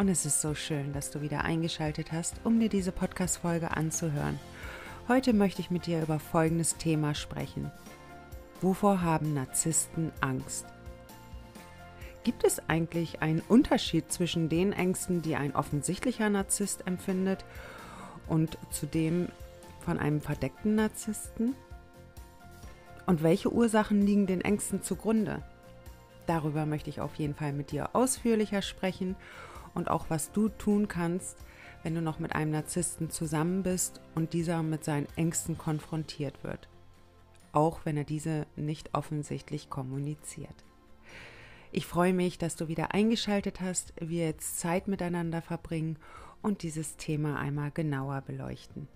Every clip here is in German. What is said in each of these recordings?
Und es ist so schön, dass du wieder eingeschaltet hast, um dir diese Podcast-Folge anzuhören. Heute möchte ich mit dir über folgendes Thema sprechen. Wovor haben Narzissten Angst? Gibt es eigentlich einen Unterschied zwischen den Ängsten, die ein offensichtlicher Narzisst empfindet, und zu dem von einem verdeckten Narzissten? Und welche Ursachen liegen den Ängsten zugrunde? Darüber möchte ich auf jeden Fall mit dir ausführlicher sprechen und auch was du tun kannst, wenn du noch mit einem Narzissten zusammen bist und dieser mit seinen Ängsten konfrontiert wird, auch wenn er diese nicht offensichtlich kommuniziert. Ich freue mich, dass du wieder eingeschaltet hast, wir jetzt Zeit miteinander verbringen und dieses Thema einmal genauer beleuchten.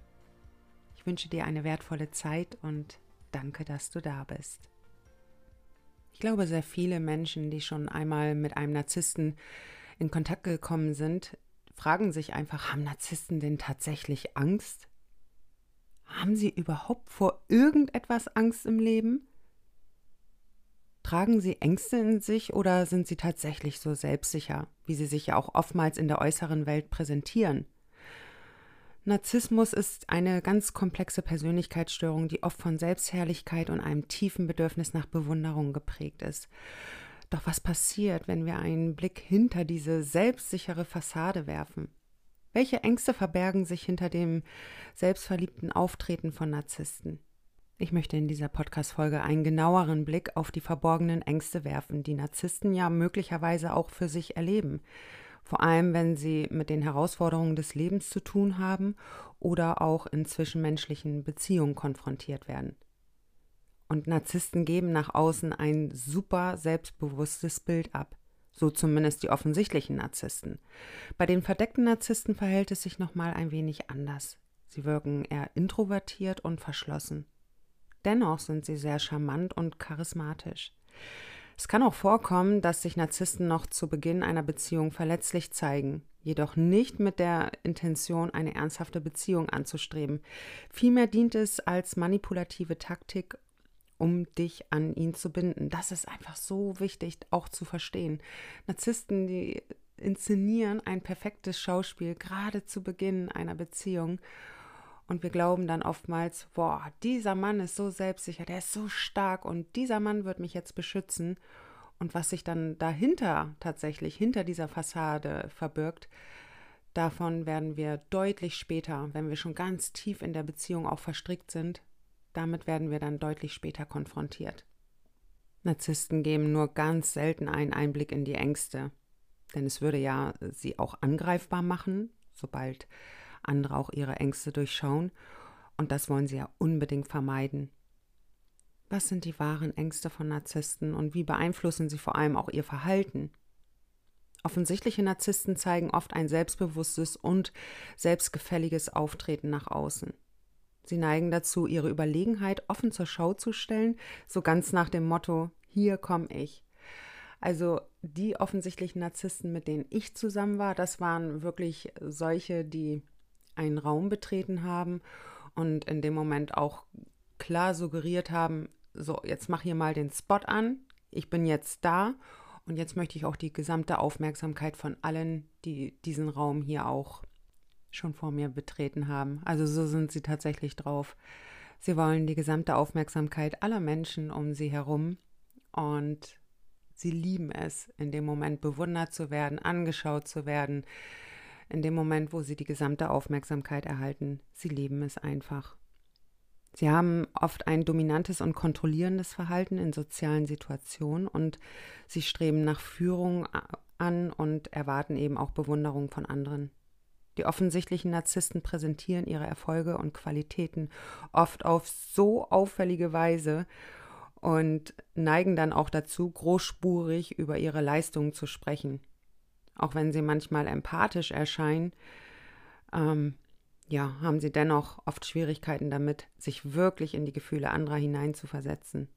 Ich wünsche dir eine wertvolle Zeit und danke, dass du da bist. Ich glaube, sehr viele Menschen, die schon einmal mit einem Narzissten in Kontakt gekommen sind, fragen sich einfach, haben Narzissten denn tatsächlich Angst? Haben sie überhaupt vor irgendetwas Angst im Leben? Tragen sie Ängste in sich oder sind sie tatsächlich so selbstsicher, wie sie sich ja auch oftmals in der äußeren Welt präsentieren? Narzissmus ist eine ganz komplexe Persönlichkeitsstörung, die oft von Selbstherrlichkeit und einem tiefen Bedürfnis nach Bewunderung geprägt ist. Doch was passiert, wenn wir einen Blick hinter diese selbstsichere Fassade werfen? Welche Ängste verbergen sich hinter dem selbstverliebten Auftreten von Narzissten? Ich möchte in dieser Podcast-Folge einen genaueren Blick auf die verborgenen Ängste werfen, die Narzissten ja möglicherweise auch für sich erleben. Vor allem, wenn sie mit den Herausforderungen des Lebens zu tun haben oder auch in zwischenmenschlichen Beziehungen konfrontiert werden. Und Narzissten geben nach außen ein super selbstbewusstes Bild ab. So zumindest die offensichtlichen Narzissten. Bei den verdeckten Narzissten verhält es sich nochmal ein wenig anders. Sie wirken eher introvertiert und verschlossen. Dennoch sind sie sehr charmant und charismatisch. Es kann auch vorkommen, dass sich Narzissten noch zu Beginn einer Beziehung verletzlich zeigen, jedoch nicht mit der Intention, eine ernsthafte Beziehung anzustreben. Vielmehr dient es als manipulative Taktik, um dich an ihn zu binden. Das ist einfach so wichtig auch zu verstehen. Narzissten, die inszenieren ein perfektes Schauspiel gerade zu Beginn einer Beziehung. Und wir glauben dann oftmals, boah, dieser Mann ist so selbstsicher, der ist so stark und dieser Mann wird mich jetzt beschützen. Und was sich dann dahinter tatsächlich, hinter dieser Fassade verbirgt, davon werden wir deutlich später, wenn wir schon ganz tief in der Beziehung auch verstrickt sind, damit werden wir dann deutlich später konfrontiert. Narzissten geben nur ganz selten einen Einblick in die Ängste, denn es würde ja sie auch angreifbar machen, sobald andere auch ihre Ängste durchschauen, und das wollen sie ja unbedingt vermeiden. Was sind die wahren Ängste von Narzissten und wie beeinflussen sie vor allem auch ihr Verhalten? Offensichtliche Narzissten zeigen oft ein selbstbewusstes und selbstgefälliges Auftreten nach außen. Sie neigen dazu, ihre Überlegenheit offen zur Schau zu stellen, so ganz nach dem Motto, hier komme ich. Also die offensichtlichen Narzissten, mit denen ich zusammen war, das waren wirklich solche, die einen Raum betreten haben und in dem Moment auch klar suggeriert haben, so, jetzt mach hier mal den Spot an, ich bin jetzt da und jetzt möchte ich auch die gesamte Aufmerksamkeit von allen, die diesen Raum hier auch schon vor mir betreten haben. Also so sind sie tatsächlich drauf. Sie wollen die gesamte Aufmerksamkeit aller Menschen um sie herum und sie lieben es, in dem Moment bewundert zu werden, angeschaut zu werden, in dem Moment, wo sie die gesamte Aufmerksamkeit erhalten. Sie lieben es einfach. Sie haben oft ein dominantes und kontrollierendes Verhalten in sozialen Situationen und sie streben nach Führung an und erwarten eben auch Bewunderung von anderen. Die offensichtlichen Narzissten präsentieren ihre Erfolge und Qualitäten oft auf so auffällige Weise und neigen dann auch dazu, großspurig über ihre Leistungen zu sprechen. Auch wenn sie manchmal empathisch erscheinen, ähm, ja, haben sie dennoch oft Schwierigkeiten damit, sich wirklich in die Gefühle anderer hineinzuversetzen.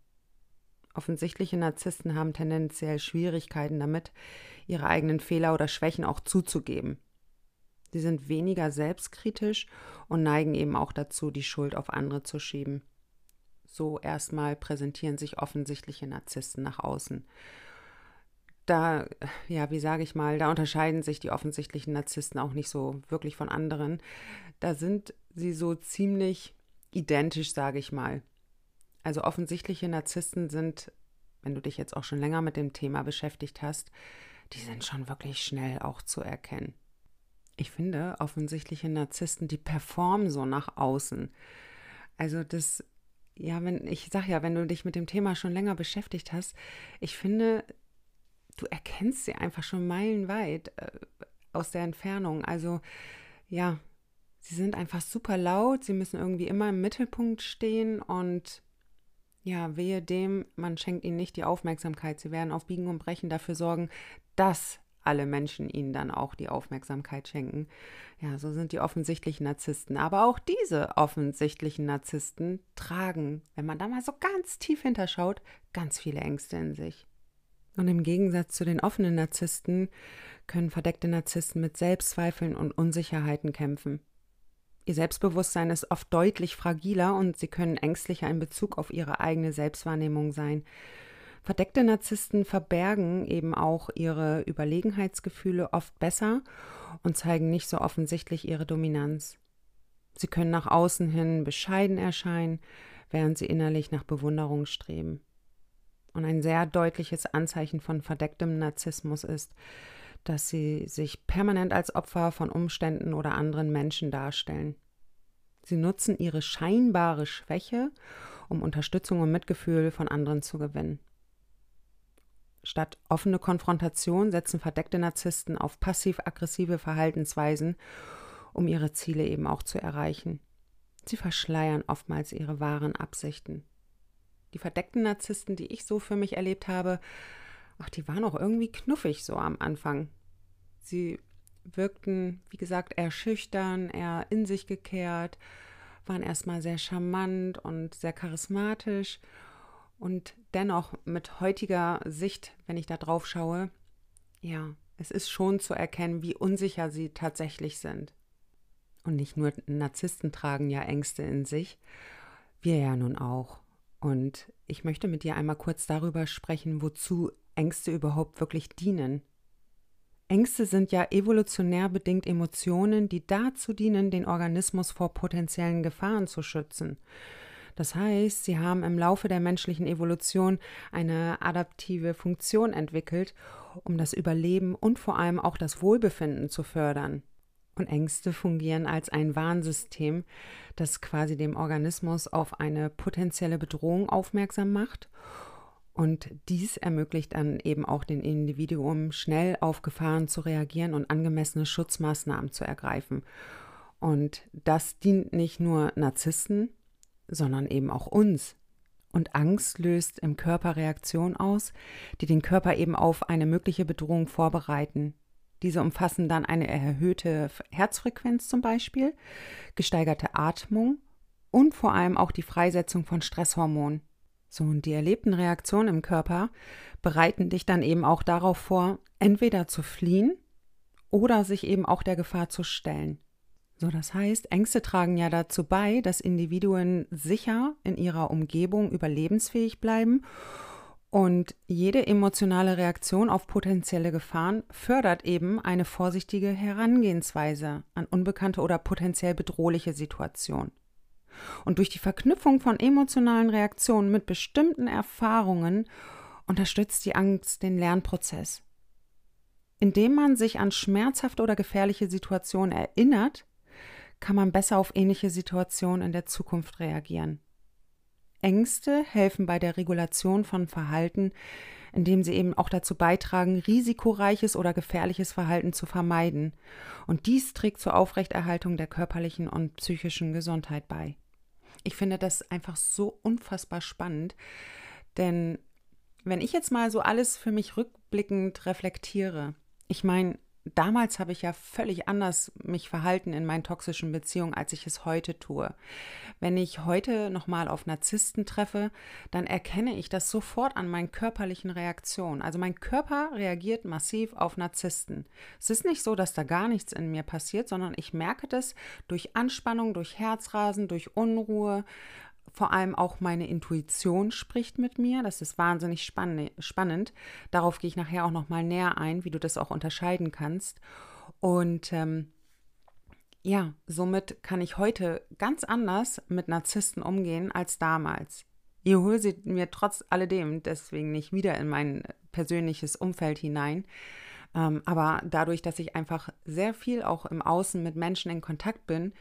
Offensichtliche Narzissten haben tendenziell Schwierigkeiten damit, ihre eigenen Fehler oder Schwächen auch zuzugeben. Sie sind weniger selbstkritisch und neigen eben auch dazu, die Schuld auf andere zu schieben. So erstmal präsentieren sich offensichtliche Narzissten nach außen. Da, ja, wie sage ich mal, da unterscheiden sich die offensichtlichen Narzissten auch nicht so wirklich von anderen. Da sind sie so ziemlich identisch, sage ich mal. Also offensichtliche Narzissten sind, wenn du dich jetzt auch schon länger mit dem Thema beschäftigt hast, die sind schon wirklich schnell auch zu erkennen. Ich finde, offensichtliche Narzissten, die performen so nach außen. Also das, ja, wenn, ich sag ja, wenn du dich mit dem Thema schon länger beschäftigt hast, ich finde, du erkennst sie einfach schon meilenweit äh, aus der Entfernung. Also ja, sie sind einfach super laut, sie müssen irgendwie immer im Mittelpunkt stehen und ja, wehe dem, man schenkt ihnen nicht die Aufmerksamkeit. Sie werden auf Biegen und Brechen dafür sorgen, dass alle Menschen ihnen dann auch die Aufmerksamkeit schenken. Ja, so sind die offensichtlichen Narzissten. Aber auch diese offensichtlichen Narzissten tragen, wenn man da mal so ganz tief hinterschaut, ganz viele Ängste in sich. Und im Gegensatz zu den offenen Narzissten können verdeckte Narzissten mit Selbstzweifeln und Unsicherheiten kämpfen. Ihr Selbstbewusstsein ist oft deutlich fragiler und sie können ängstlicher in Bezug auf ihre eigene Selbstwahrnehmung sein. Verdeckte Narzissten verbergen eben auch ihre Überlegenheitsgefühle oft besser und zeigen nicht so offensichtlich ihre Dominanz. Sie können nach außen hin bescheiden erscheinen, während sie innerlich nach Bewunderung streben. Und ein sehr deutliches Anzeichen von verdecktem Narzissmus ist, dass sie sich permanent als Opfer von Umständen oder anderen Menschen darstellen. Sie nutzen ihre scheinbare Schwäche, um Unterstützung und Mitgefühl von anderen zu gewinnen. Statt offene Konfrontation setzen verdeckte Narzissten auf passiv-aggressive Verhaltensweisen, um ihre Ziele eben auch zu erreichen. Sie verschleiern oftmals ihre wahren Absichten. Die verdeckten Narzissten, die ich so für mich erlebt habe, ach, die waren auch irgendwie knuffig so am Anfang. Sie wirkten, wie gesagt, eher schüchtern, eher in sich gekehrt, waren erstmal sehr charmant und sehr charismatisch und dennoch mit heutiger Sicht, wenn ich da drauf schaue, ja, es ist schon zu erkennen, wie unsicher sie tatsächlich sind. Und nicht nur Narzissten tragen ja Ängste in sich, wir ja nun auch. Und ich möchte mit dir einmal kurz darüber sprechen, wozu Ängste überhaupt wirklich dienen. Ängste sind ja evolutionär bedingt Emotionen, die dazu dienen, den Organismus vor potenziellen Gefahren zu schützen. Das heißt, sie haben im Laufe der menschlichen Evolution eine adaptive Funktion entwickelt, um das Überleben und vor allem auch das Wohlbefinden zu fördern. Und Ängste fungieren als ein Warnsystem, das quasi dem Organismus auf eine potenzielle Bedrohung aufmerksam macht. Und dies ermöglicht dann eben auch den Individuum, schnell auf Gefahren zu reagieren und angemessene Schutzmaßnahmen zu ergreifen. Und das dient nicht nur Narzissten, sondern eben auch uns. Und Angst löst im Körper Reaktionen aus, die den Körper eben auf eine mögliche Bedrohung vorbereiten. Diese umfassen dann eine erhöhte Herzfrequenz zum Beispiel, gesteigerte Atmung und vor allem auch die Freisetzung von Stresshormonen. So, und die erlebten Reaktionen im Körper bereiten dich dann eben auch darauf vor, entweder zu fliehen oder sich eben auch der Gefahr zu stellen. So, das heißt, Ängste tragen ja dazu bei, dass Individuen sicher in ihrer Umgebung überlebensfähig bleiben und jede emotionale Reaktion auf potenzielle Gefahren fördert eben eine vorsichtige Herangehensweise an unbekannte oder potenziell bedrohliche Situationen. Und durch die Verknüpfung von emotionalen Reaktionen mit bestimmten Erfahrungen unterstützt die Angst den Lernprozess. Indem man sich an schmerzhafte oder gefährliche Situationen erinnert, kann man besser auf ähnliche Situationen in der Zukunft reagieren. Ängste helfen bei der Regulation von Verhalten, indem sie eben auch dazu beitragen, risikoreiches oder gefährliches Verhalten zu vermeiden. Und dies trägt zur Aufrechterhaltung der körperlichen und psychischen Gesundheit bei. Ich finde das einfach so unfassbar spannend, denn wenn ich jetzt mal so alles für mich rückblickend reflektiere, ich meine, damals habe ich ja völlig anders mich verhalten in meinen toxischen Beziehungen, als ich es heute tue. Wenn ich heute nochmal auf Narzissten treffe, dann erkenne ich das sofort an meinen körperlichen Reaktionen. Also mein Körper reagiert massiv auf Narzissten. Es ist nicht so, dass da gar nichts in mir passiert, sondern ich merke das durch Anspannung, durch Herzrasen, durch Unruhe, vor allem auch meine Intuition spricht mit mir. Das ist wahnsinnig spannend. Darauf gehe ich nachher auch noch mal näher ein, wie du das auch unterscheiden kannst. Und ähm, ja, somit kann ich heute ganz anders mit Narzissten umgehen als damals. Ich hole sie mir trotz alledem deswegen nicht wieder in mein persönliches Umfeld hinein. Ähm, aber dadurch, dass ich einfach sehr viel auch im Außen mit Menschen in Kontakt bin,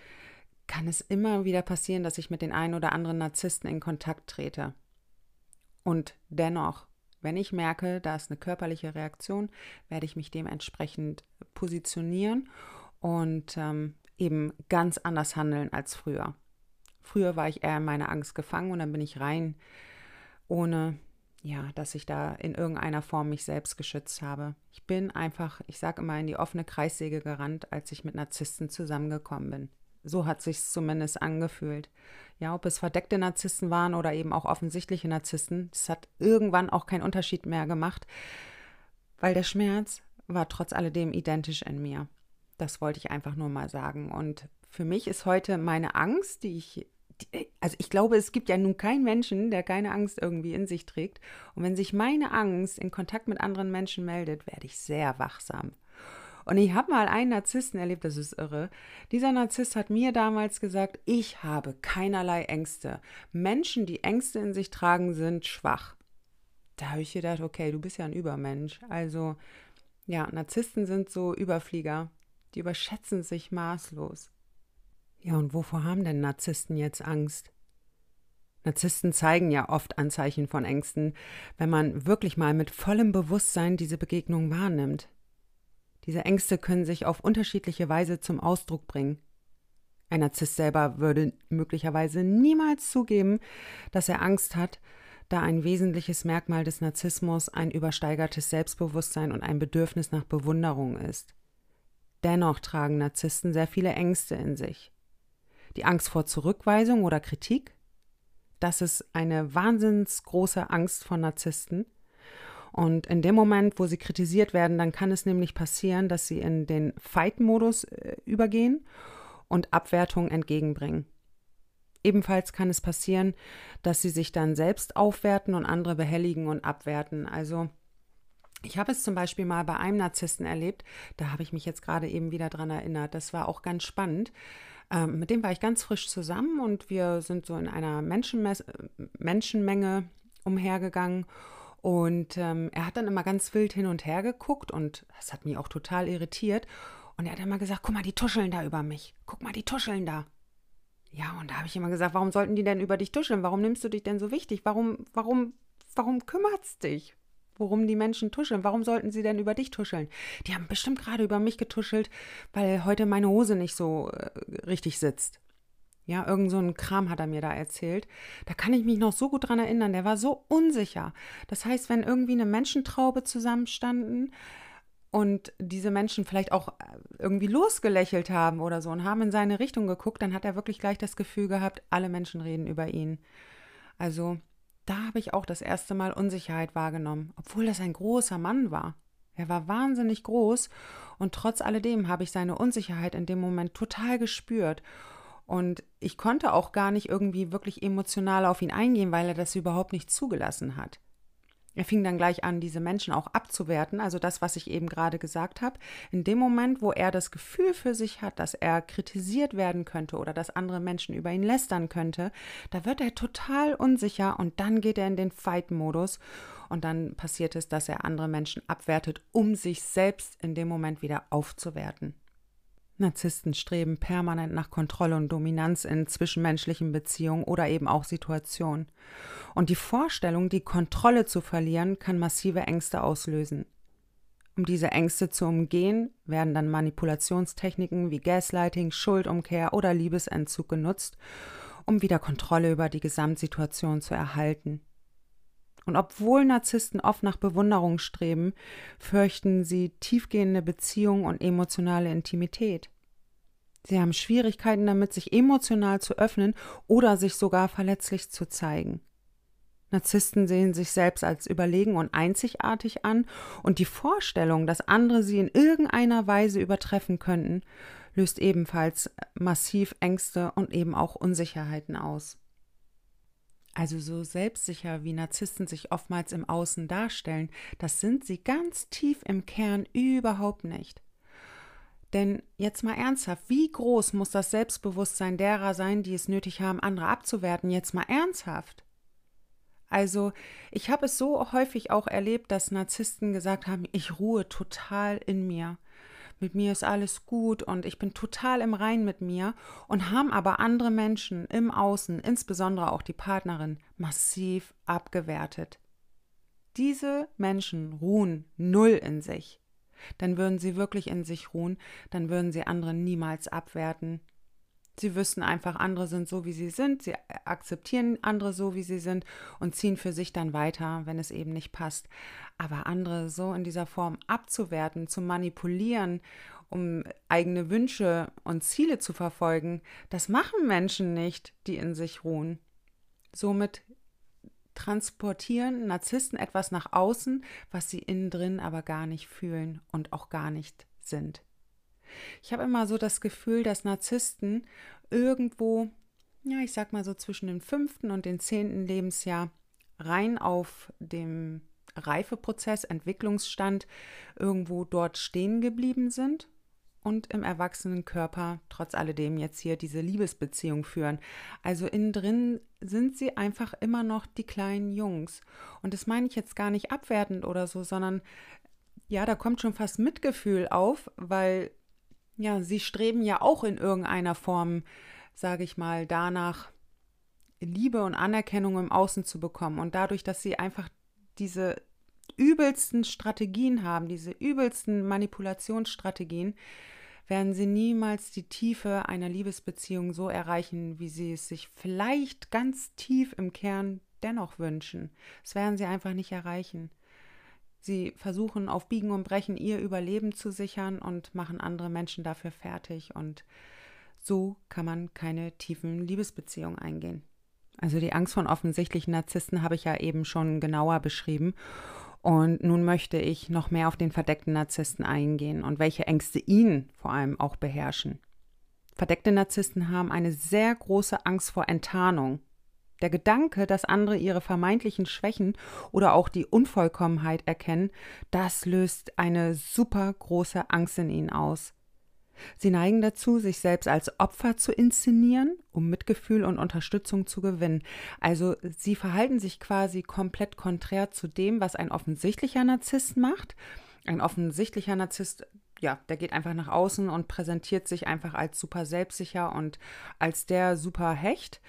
kann es immer wieder passieren, dass ich mit den einen oder anderen Narzissten in Kontakt trete. Und dennoch, wenn ich merke, da ist eine körperliche Reaktion, werde ich mich dementsprechend positionieren und ähm, eben ganz anders handeln als früher. Früher war ich eher in meiner Angst gefangen und dann bin ich rein, ohne ja, dass ich da in irgendeiner Form mich selbst geschützt habe. Ich bin einfach, ich sage immer, in die offene Kreissäge gerannt, als ich mit Narzissten zusammengekommen bin. So hat sich zumindest angefühlt. Ja, ob es verdeckte Narzissten waren oder eben auch offensichtliche Narzissten, das hat irgendwann auch keinen Unterschied mehr gemacht, weil der Schmerz war trotz alledem identisch in mir. Das wollte ich einfach nur mal sagen. Und für mich ist heute meine Angst, die ich, also ich glaube, es gibt ja nun keinen Menschen, der keine Angst irgendwie in sich trägt. Und wenn sich meine Angst in Kontakt mit anderen Menschen meldet, werde ich sehr wachsam. Und ich habe mal einen Narzissten erlebt, das ist irre. Dieser Narzisst hat mir damals gesagt, ich habe keinerlei Ängste. Menschen, die Ängste in sich tragen, sind schwach. Da habe ich gedacht, okay, du bist ja ein Übermensch. Also, ja, Narzissten sind so Überflieger. Die überschätzen sich maßlos. Ja, und wovor haben denn Narzissten jetzt Angst? Narzissten zeigen ja oft Anzeichen von Ängsten, wenn man wirklich mal mit vollem Bewusstsein diese Begegnung wahrnimmt. Diese Ängste können sich auf unterschiedliche Weise zum Ausdruck bringen. Ein Narzisst selber würde möglicherweise niemals zugeben, dass er Angst hat, da ein wesentliches Merkmal des Narzissmus ein übersteigertes Selbstbewusstsein und ein Bedürfnis nach Bewunderung ist. Dennoch tragen Narzissten sehr viele Ängste in sich. Die Angst vor Zurückweisung oder Kritik, das ist eine wahnsinns große Angst von Narzissten. Und in dem Moment, wo sie kritisiert werden, dann kann es nämlich passieren, dass sie in den Fight-Modus äh, übergehen und Abwertung entgegenbringen. Ebenfalls kann es passieren, dass sie sich dann selbst aufwerten und andere behelligen und abwerten. Also ich habe es zum Beispiel mal bei einem Narzissten erlebt, da habe ich mich jetzt gerade eben wieder dran erinnert. Das war auch ganz spannend. Ähm, mit dem war ich ganz frisch zusammen und wir sind so in einer Menschenmenge umhergegangen. Und ähm, er hat dann immer ganz wild hin und her geguckt und das hat mich auch total irritiert. Und er hat immer gesagt, guck mal, die tuscheln da über mich. Guck mal, die tuscheln da. Ja, und da habe ich immer gesagt, warum sollten die denn über dich tuscheln? Warum nimmst du dich denn so wichtig? Warum, warum, warum kümmert's dich? Worum die Menschen tuscheln? Warum sollten sie denn über dich tuscheln? Die haben bestimmt gerade über mich getuschelt, weil heute meine Hose nicht so äh, richtig sitzt. Ja, irgend so ein Kram hat er mir da erzählt. Da kann ich mich noch so gut dran erinnern. Der war so unsicher. Das heißt, wenn irgendwie eine Menschentraube zusammenstanden und diese Menschen vielleicht auch äh, irgendwie losgelächelt haben oder so und haben in seine Richtung geguckt, dann hat er wirklich gleich das Gefühl gehabt, alle Menschen reden über ihn. Also, da habe ich auch das erste Mal Unsicherheit wahrgenommen, obwohl das ein großer Mann war. Er war wahnsinnig groß und trotz alledem habe ich seine Unsicherheit in dem Moment total gespürt. Und ich konnte auch gar nicht irgendwie wirklich emotional auf ihn eingehen, weil er das überhaupt nicht zugelassen hat. Er fing dann gleich an, diese Menschen auch abzuwerten, also das, was ich eben gerade gesagt habe. In dem Moment, wo er das Gefühl für sich hat, dass er kritisiert werden könnte oder dass andere Menschen über ihn lästern könnte, da wird er total unsicher und dann geht er in den Fight-Modus und dann passiert es, dass er andere Menschen abwertet, um sich selbst in dem Moment wieder aufzuwerten. Narzissten streben permanent nach Kontrolle und Dominanz in zwischenmenschlichen Beziehungen oder eben auch Situationen. Und die Vorstellung, die Kontrolle zu verlieren, kann massive Ängste auslösen. Um diese Ängste zu umgehen, werden dann Manipulationstechniken wie Gaslighting, Schuldumkehr oder Liebesentzug genutzt, um wieder Kontrolle über die Gesamtsituation zu erhalten. Und obwohl Narzissten oft nach Bewunderung streben, fürchten sie tiefgehende Beziehungen und emotionale Intimität. Sie haben Schwierigkeiten damit, sich emotional zu öffnen oder sich sogar verletzlich zu zeigen. Narzissten sehen sich selbst als überlegen und einzigartig an, und die Vorstellung, dass andere sie in irgendeiner Weise übertreffen könnten, löst ebenfalls massiv Ängste und eben auch Unsicherheiten aus. Also so selbstsicher wie Narzissten sich oftmals im Außen darstellen, das sind sie ganz tief im Kern überhaupt nicht. Denn jetzt mal ernsthaft, wie groß muss das Selbstbewusstsein derer sein, die es nötig haben, andere abzuwerten? Jetzt mal ernsthaft. Also, ich habe es so häufig auch erlebt, dass Narzissten gesagt haben, ich ruhe total in mir mit mir ist alles gut und ich bin total im Rein mit mir und haben aber andere Menschen im Außen, insbesondere auch die Partnerin, massiv abgewertet. Diese Menschen ruhen null in sich. Dann würden sie wirklich in sich ruhen, dann würden sie andere niemals abwerten, Sie wüssten einfach, andere sind so, wie sie sind. Sie akzeptieren andere so, wie sie sind und ziehen für sich dann weiter, wenn es eben nicht passt. Aber andere so in dieser Form abzuwerten, zu manipulieren, um eigene Wünsche und Ziele zu verfolgen, das machen Menschen nicht, die in sich ruhen. Somit transportieren Narzissten etwas nach außen, was sie innen drin aber gar nicht fühlen und auch gar nicht sind. Ich habe immer so das Gefühl, dass Narzissten irgendwo, ja, ich sag mal so zwischen dem fünften und dem zehnten Lebensjahr rein auf dem Reifeprozess, Entwicklungsstand irgendwo dort stehen geblieben sind und im erwachsenen Körper trotz alledem jetzt hier diese Liebesbeziehung führen. Also innen drin sind sie einfach immer noch die kleinen Jungs. Und das meine ich jetzt gar nicht abwertend oder so, sondern ja, da kommt schon fast Mitgefühl auf, weil ja, sie streben ja auch in irgendeiner Form, sage ich mal, danach, Liebe und Anerkennung im Außen zu bekommen. Und dadurch, dass sie einfach diese übelsten Strategien haben, diese übelsten Manipulationsstrategien, werden sie niemals die Tiefe einer Liebesbeziehung so erreichen, wie sie es sich vielleicht ganz tief im Kern dennoch wünschen. Das werden sie einfach nicht erreichen. Sie versuchen auf Biegen und Brechen ihr Überleben zu sichern und machen andere Menschen dafür fertig. Und so kann man keine tiefen Liebesbeziehungen eingehen. Also die Angst von offensichtlichen Narzissten habe ich ja eben schon genauer beschrieben. Und nun möchte ich noch mehr auf den verdeckten Narzissten eingehen und welche Ängste ihn vor allem auch beherrschen. Verdeckte Narzissten haben eine sehr große Angst vor Enttarnung. Der Gedanke, dass andere ihre vermeintlichen Schwächen oder auch die Unvollkommenheit erkennen, das löst eine super große Angst in ihnen aus. Sie neigen dazu, sich selbst als Opfer zu inszenieren, um Mitgefühl und Unterstützung zu gewinnen. Also sie verhalten sich quasi komplett konträr zu dem, was ein offensichtlicher Narzisst macht. Ein offensichtlicher Narzisst, ja, der geht einfach nach außen und präsentiert sich einfach als super selbstsicher und als der super Hecht.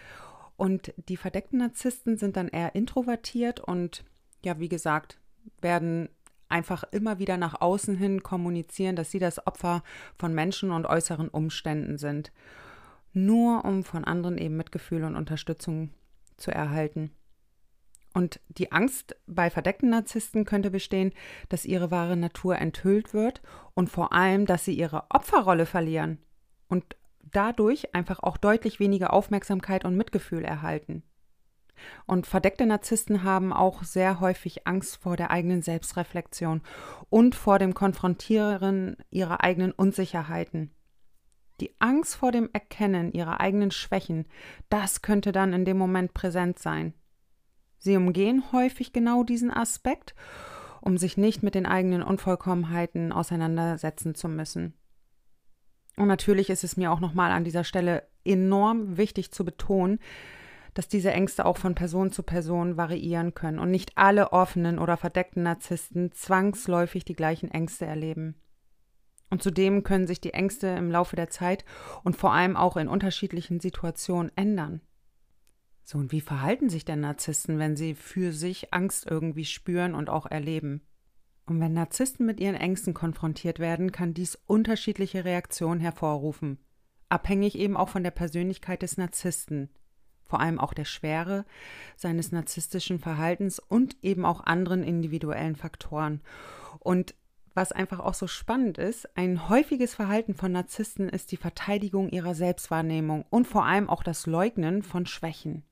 Und die verdeckten Narzissten sind dann eher introvertiert und ja, wie gesagt, werden einfach immer wieder nach außen hin kommunizieren, dass sie das Opfer von Menschen und äußeren Umständen sind. Nur um von anderen eben Mitgefühl und Unterstützung zu erhalten. Und die Angst bei verdeckten Narzissten könnte bestehen, dass ihre wahre Natur enthüllt wird und vor allem, dass sie ihre Opferrolle verlieren und dadurch einfach auch deutlich weniger Aufmerksamkeit und Mitgefühl erhalten. Und verdeckte Narzissten haben auch sehr häufig Angst vor der eigenen Selbstreflexion und vor dem Konfrontieren ihrer eigenen Unsicherheiten. Die Angst vor dem Erkennen ihrer eigenen Schwächen, das könnte dann in dem Moment präsent sein. Sie umgehen häufig genau diesen Aspekt, um sich nicht mit den eigenen Unvollkommenheiten auseinandersetzen zu müssen. Und natürlich ist es mir auch nochmal an dieser Stelle enorm wichtig zu betonen, dass diese Ängste auch von Person zu Person variieren können und nicht alle offenen oder verdeckten Narzissten zwangsläufig die gleichen Ängste erleben. Und zudem können sich die Ängste im Laufe der Zeit und vor allem auch in unterschiedlichen Situationen ändern. So, und wie verhalten sich denn Narzissten, wenn sie für sich Angst irgendwie spüren und auch erleben? Und wenn Narzissten mit ihren Ängsten konfrontiert werden, kann dies unterschiedliche Reaktionen hervorrufen, abhängig eben auch von der Persönlichkeit des Narzissten. vor allem auch der Schwere seines narzisstischen Verhaltens und eben auch anderen individuellen Faktoren. Und was einfach auch so spannend ist, ein häufiges Verhalten von Narzissten ist die Verteidigung ihrer Selbstwahrnehmung und vor allem auch das Leugnen von Schwächen.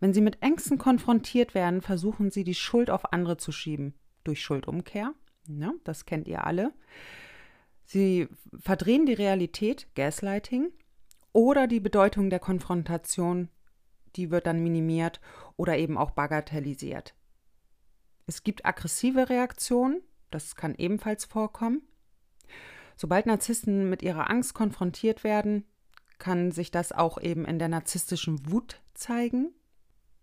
Wenn sie mit Ängsten konfrontiert werden, versuchen sie die Schuld auf andere zu schieben. Durch Schuldumkehr, ne, das kennt ihr alle. Sie verdrehen die Realität, Gaslighting, oder die Bedeutung der Konfrontation, die wird dann minimiert oder eben auch bagatellisiert. Es gibt aggressive Reaktionen, das kann ebenfalls vorkommen. Sobald Narzissten mit ihrer Angst konfrontiert werden, kann sich das auch eben in der narzisstischen Wut zeigen,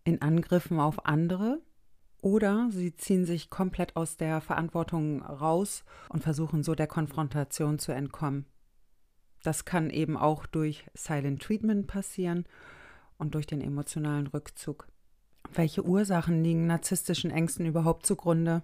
in Angriffen auf andere oder sie ziehen sich komplett aus der Verantwortung raus und versuchen so der Konfrontation zu entkommen. Das kann eben auch durch Silent Treatment passieren und durch den emotionalen Rückzug. Welche Ursachen liegen narzisstischen Ängsten überhaupt zugrunde?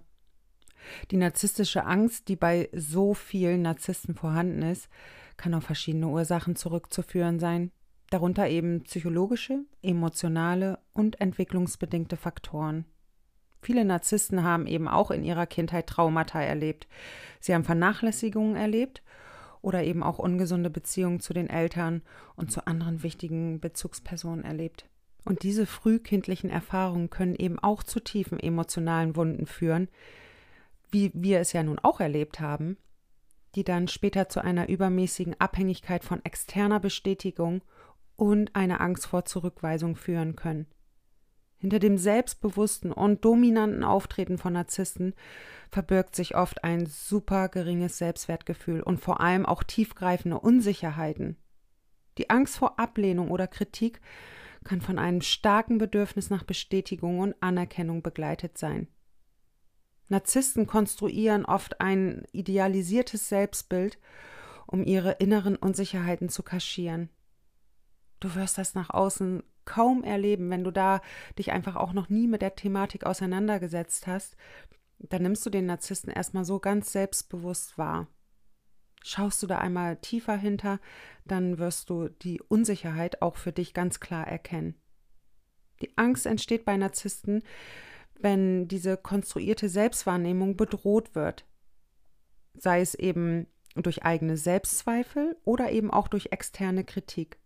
Die narzisstische Angst, die bei so vielen Narzissten vorhanden ist, kann auf verschiedene Ursachen zurückzuführen sein, darunter eben psychologische, emotionale und entwicklungsbedingte Faktoren. Viele Narzissten haben eben auch in ihrer Kindheit Traumata erlebt. Sie haben Vernachlässigungen erlebt oder eben auch ungesunde Beziehungen zu den Eltern und zu anderen wichtigen Bezugspersonen erlebt. Und diese frühkindlichen Erfahrungen können eben auch zu tiefen emotionalen Wunden führen, wie wir es ja nun auch erlebt haben, die dann später zu einer übermäßigen Abhängigkeit von externer Bestätigung und einer Angst vor Zurückweisung führen können. Hinter dem selbstbewussten und dominanten Auftreten von Narzissten verbirgt sich oft ein super geringes Selbstwertgefühl und vor allem auch tiefgreifende Unsicherheiten. Die Angst vor Ablehnung oder Kritik kann von einem starken Bedürfnis nach Bestätigung und Anerkennung begleitet sein. Narzissten konstruieren oft ein idealisiertes Selbstbild, um ihre inneren Unsicherheiten zu kaschieren. Du wirst das nach außen kaum erleben, wenn du da dich einfach auch noch nie mit der Thematik auseinandergesetzt hast. Dann nimmst du den Narzissten erstmal so ganz selbstbewusst wahr. Schaust du da einmal tiefer hinter, dann wirst du die Unsicherheit auch für dich ganz klar erkennen. Die Angst entsteht bei Narzissten, wenn diese konstruierte Selbstwahrnehmung bedroht wird. Sei es eben durch eigene Selbstzweifel oder eben auch durch externe Kritik.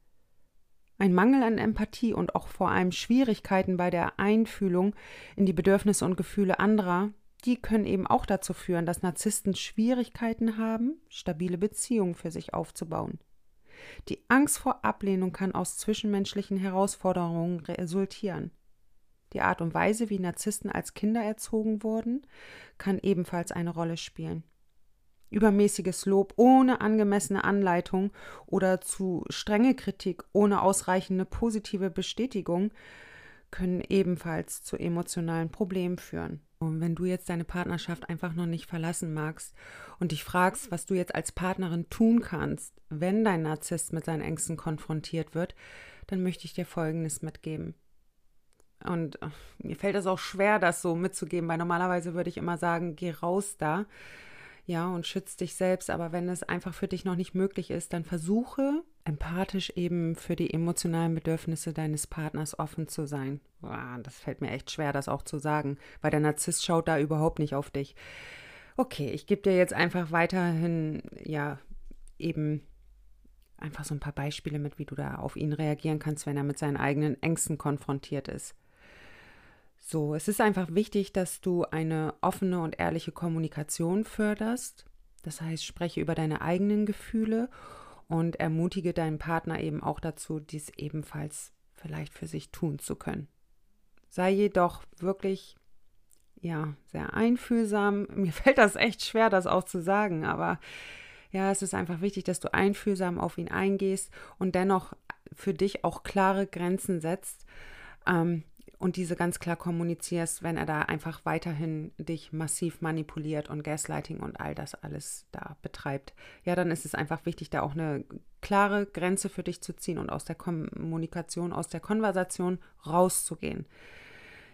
Ein Mangel an Empathie und auch vor allem Schwierigkeiten bei der Einfühlung in die Bedürfnisse und Gefühle anderer, die können eben auch dazu führen, dass Narzissten Schwierigkeiten haben, stabile Beziehungen für sich aufzubauen. Die Angst vor Ablehnung kann aus zwischenmenschlichen Herausforderungen resultieren. Die Art und Weise, wie Narzissten als Kinder erzogen wurden, kann ebenfalls eine Rolle spielen. Übermäßiges Lob ohne angemessene Anleitung oder zu strenge Kritik ohne ausreichende positive Bestätigung können ebenfalls zu emotionalen Problemen führen. Und wenn du jetzt deine Partnerschaft einfach noch nicht verlassen magst und dich fragst, was du jetzt als Partnerin tun kannst, wenn dein Narzisst mit seinen Ängsten konfrontiert wird, dann möchte ich dir Folgendes mitgeben. Und ach, mir fällt es auch schwer, das so mitzugeben, weil normalerweise würde ich immer sagen, geh raus da, ja, und schütz dich selbst. Aber wenn es einfach für dich noch nicht möglich ist, dann versuche empathisch eben für die emotionalen Bedürfnisse deines Partners offen zu sein. Boah, das fällt mir echt schwer, das auch zu sagen, weil der Narzisst schaut da überhaupt nicht auf dich. Okay, ich gebe dir jetzt einfach weiterhin, ja, eben einfach so ein paar Beispiele mit, wie du da auf ihn reagieren kannst, wenn er mit seinen eigenen Ängsten konfrontiert ist. So, es ist einfach wichtig, dass du eine offene und ehrliche Kommunikation förderst. Das heißt, spreche über deine eigenen Gefühle und ermutige deinen Partner eben auch dazu, dies ebenfalls vielleicht für sich tun zu können. Sei jedoch wirklich ja, sehr einfühlsam. Mir fällt das echt schwer, das auch zu sagen, aber ja, es ist einfach wichtig, dass du einfühlsam auf ihn eingehst und dennoch für dich auch klare Grenzen setzt. Ähm, und diese ganz klar kommunizierst, wenn er da einfach weiterhin dich massiv manipuliert und Gaslighting und all das alles da betreibt, ja, dann ist es einfach wichtig, da auch eine klare Grenze für dich zu ziehen und aus der Kommunikation, aus der Konversation rauszugehen.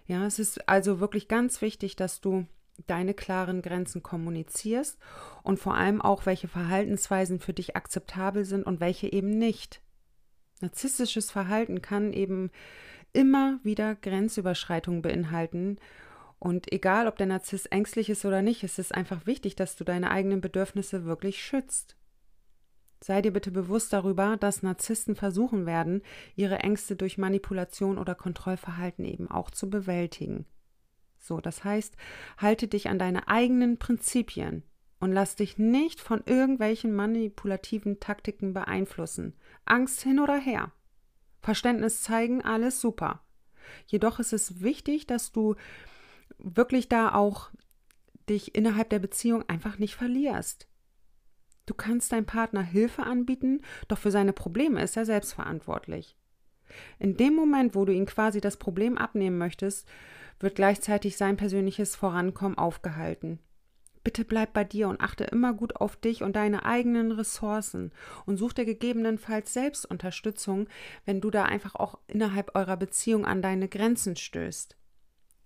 Ja, es ist also wirklich ganz wichtig, dass du deine klaren Grenzen kommunizierst und vor allem auch, welche Verhaltensweisen für dich akzeptabel sind und welche eben nicht. Narzisstisches Verhalten kann eben immer wieder Grenzüberschreitungen beinhalten. Und egal, ob der Narzisst ängstlich ist oder nicht, ist es einfach wichtig, dass du deine eigenen Bedürfnisse wirklich schützt. Sei dir bitte bewusst darüber, dass Narzissten versuchen werden, ihre Ängste durch Manipulation oder Kontrollverhalten eben auch zu bewältigen. So, das heißt, halte dich an deine eigenen Prinzipien und lass dich nicht von irgendwelchen manipulativen Taktiken beeinflussen. Angst hin oder her. Verständnis zeigen, alles super. Jedoch ist es wichtig, dass du wirklich da auch dich innerhalb der Beziehung einfach nicht verlierst. Du kannst deinem Partner Hilfe anbieten, doch für seine Probleme ist er selbstverantwortlich. In dem Moment, wo du ihm quasi das Problem abnehmen möchtest, wird gleichzeitig sein persönliches Vorankommen aufgehalten. Bitte bleib bei dir und achte immer gut auf dich und deine eigenen Ressourcen und such dir gegebenenfalls selbst Unterstützung, wenn du da einfach auch innerhalb eurer Beziehung an deine Grenzen stößt.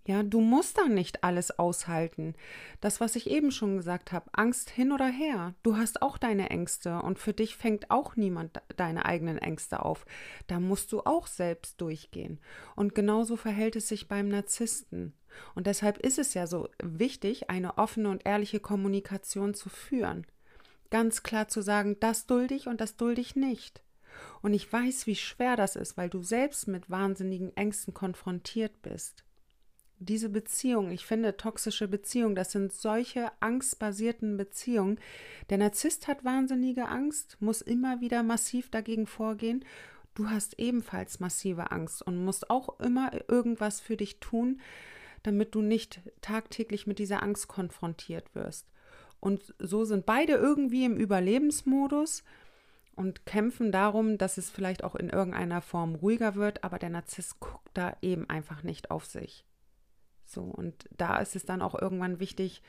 Ja, du musst da nicht alles aushalten. Das, was ich eben schon gesagt habe, Angst hin oder her. Du hast auch deine Ängste und für dich fängt auch niemand deine eigenen Ängste auf. Da musst du auch selbst durchgehen. Und genauso verhält es sich beim Narzissten. Und deshalb ist es ja so wichtig, eine offene und ehrliche Kommunikation zu führen. Ganz klar zu sagen, das dulde ich und das dulde ich nicht. Und ich weiß, wie schwer das ist, weil du selbst mit wahnsinnigen Ängsten konfrontiert bist diese Beziehung, ich finde toxische Beziehungen, das sind solche angstbasierten Beziehungen. Der Narzisst hat wahnsinnige Angst, muss immer wieder massiv dagegen vorgehen. Du hast ebenfalls massive Angst und musst auch immer irgendwas für dich tun, damit du nicht tagtäglich mit dieser Angst konfrontiert wirst. Und so sind beide irgendwie im Überlebensmodus und kämpfen darum, dass es vielleicht auch in irgendeiner Form ruhiger wird, aber der Narzisst guckt da eben einfach nicht auf sich. So, und da ist es dann auch irgendwann wichtig,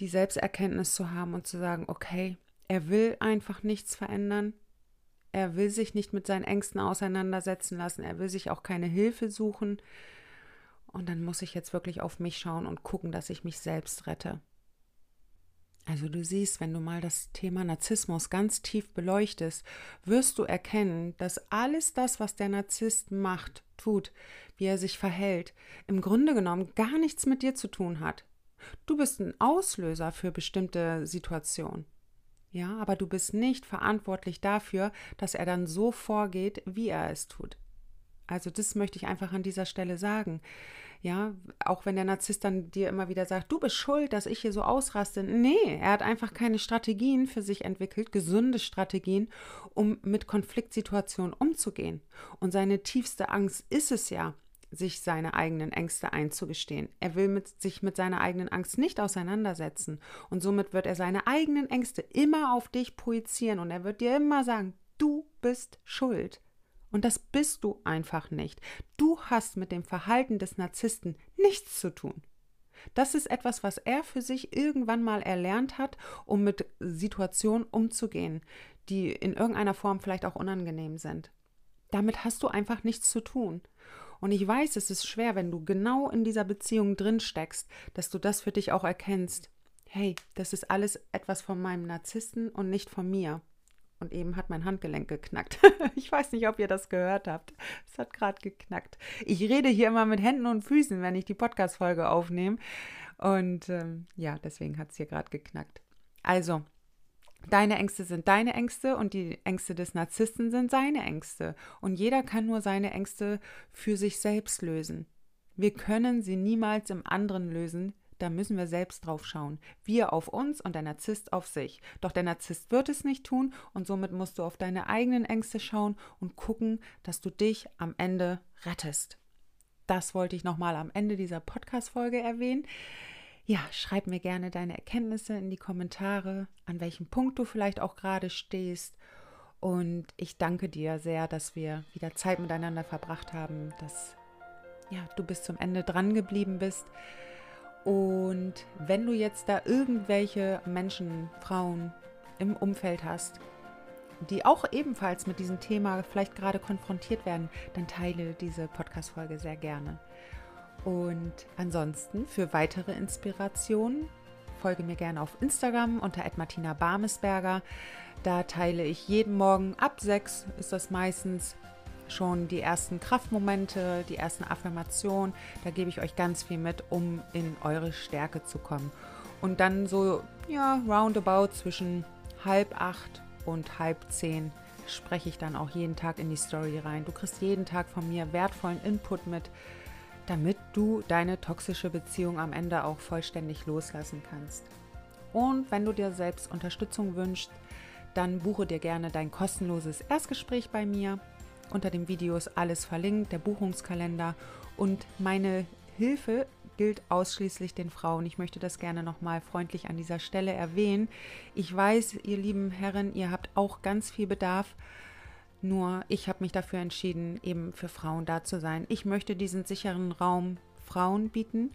die Selbsterkenntnis zu haben und zu sagen, okay, er will einfach nichts verändern. Er will sich nicht mit seinen Ängsten auseinandersetzen lassen. Er will sich auch keine Hilfe suchen. Und dann muss ich jetzt wirklich auf mich schauen und gucken, dass ich mich selbst rette. Also du siehst, wenn du mal das Thema Narzissmus ganz tief beleuchtest, wirst du erkennen, dass alles das, was der Narzisst macht, tut, wie er sich verhält, im Grunde genommen gar nichts mit dir zu tun hat. Du bist ein Auslöser für bestimmte Situationen. Ja, aber du bist nicht verantwortlich dafür, dass er dann so vorgeht, wie er es tut. Also das möchte ich einfach an dieser Stelle sagen. Ja, auch wenn der Narzisst dann dir immer wieder sagt, du bist schuld, dass ich hier so ausraste. Nee, er hat einfach keine Strategien für sich entwickelt, gesunde Strategien, um mit Konfliktsituationen umzugehen. Und seine tiefste Angst ist es ja, sich seine eigenen Ängste einzugestehen. Er will mit, sich mit seiner eigenen Angst nicht auseinandersetzen. Und somit wird er seine eigenen Ängste immer auf dich projizieren und er wird dir immer sagen, du bist schuld. Und das bist du einfach nicht. Du hast mit dem Verhalten des Narzissten nichts zu tun. Das ist etwas, was er für sich irgendwann mal erlernt hat, um mit Situationen umzugehen, die in irgendeiner Form vielleicht auch unangenehm sind. Damit hast du einfach nichts zu tun. Und ich weiß, es ist schwer, wenn du genau in dieser Beziehung drin steckst, dass du das für dich auch erkennst. Hey, das ist alles etwas von meinem Narzissten und nicht von mir. Und eben hat mein Handgelenk geknackt. ich weiß nicht, ob ihr das gehört habt. Es hat gerade geknackt. Ich rede hier immer mit Händen und Füßen, wenn ich die Podcast-Folge aufnehme. Und ähm, ja, deswegen hat es hier gerade geknackt. Also, Deine Ängste sind deine Ängste und die Ängste des Narzissten sind seine Ängste. Und jeder kann nur seine Ängste für sich selbst lösen. Wir können sie niemals im anderen lösen, da müssen wir selbst drauf schauen. Wir auf uns und der Narzisst auf sich. Doch der Narzisst wird es nicht tun und somit musst du auf deine eigenen Ängste schauen und gucken, dass du dich am Ende rettest. Das wollte ich nochmal am Ende dieser Podcast-Folge erwähnen. Ja, schreib mir gerne deine Erkenntnisse in die Kommentare, an welchem Punkt du vielleicht auch gerade stehst. Und ich danke dir sehr, dass wir wieder Zeit miteinander verbracht haben, dass ja, du bis zum Ende dran geblieben bist. Und wenn du jetzt da irgendwelche Menschen, Frauen im Umfeld hast, die auch ebenfalls mit diesem Thema vielleicht gerade konfrontiert werden, dann teile diese Podcast-Folge sehr gerne. Und ansonsten für weitere Inspirationen folge mir gerne auf Instagram unter Martina Barmesberger. Da teile ich jeden Morgen ab sechs ist das meistens schon die ersten Kraftmomente, die ersten Affirmationen. Da gebe ich euch ganz viel mit, um in eure Stärke zu kommen. Und dann so, ja, roundabout zwischen halb acht und halb zehn spreche ich dann auch jeden Tag in die Story rein. Du kriegst jeden Tag von mir wertvollen Input mit, damit du deine toxische Beziehung am Ende auch vollständig loslassen kannst. Und wenn du dir selbst Unterstützung wünschst, dann buche dir gerne dein kostenloses Erstgespräch bei mir. Unter dem Video ist alles verlinkt, der Buchungskalender und meine Hilfe gilt ausschließlich den Frauen. Ich möchte das gerne nochmal freundlich an dieser Stelle erwähnen. Ich weiß, ihr lieben Herren, ihr habt auch ganz viel Bedarf. Nur ich habe mich dafür entschieden, eben für Frauen da zu sein. Ich möchte diesen sicheren Raum Frauen bieten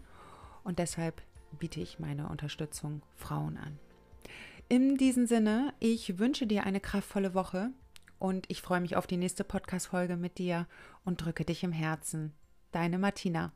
und deshalb biete ich meine Unterstützung Frauen an. In diesem Sinne, ich wünsche dir eine kraftvolle Woche und ich freue mich auf die nächste Podcast-Folge mit dir und drücke dich im Herzen. Deine Martina.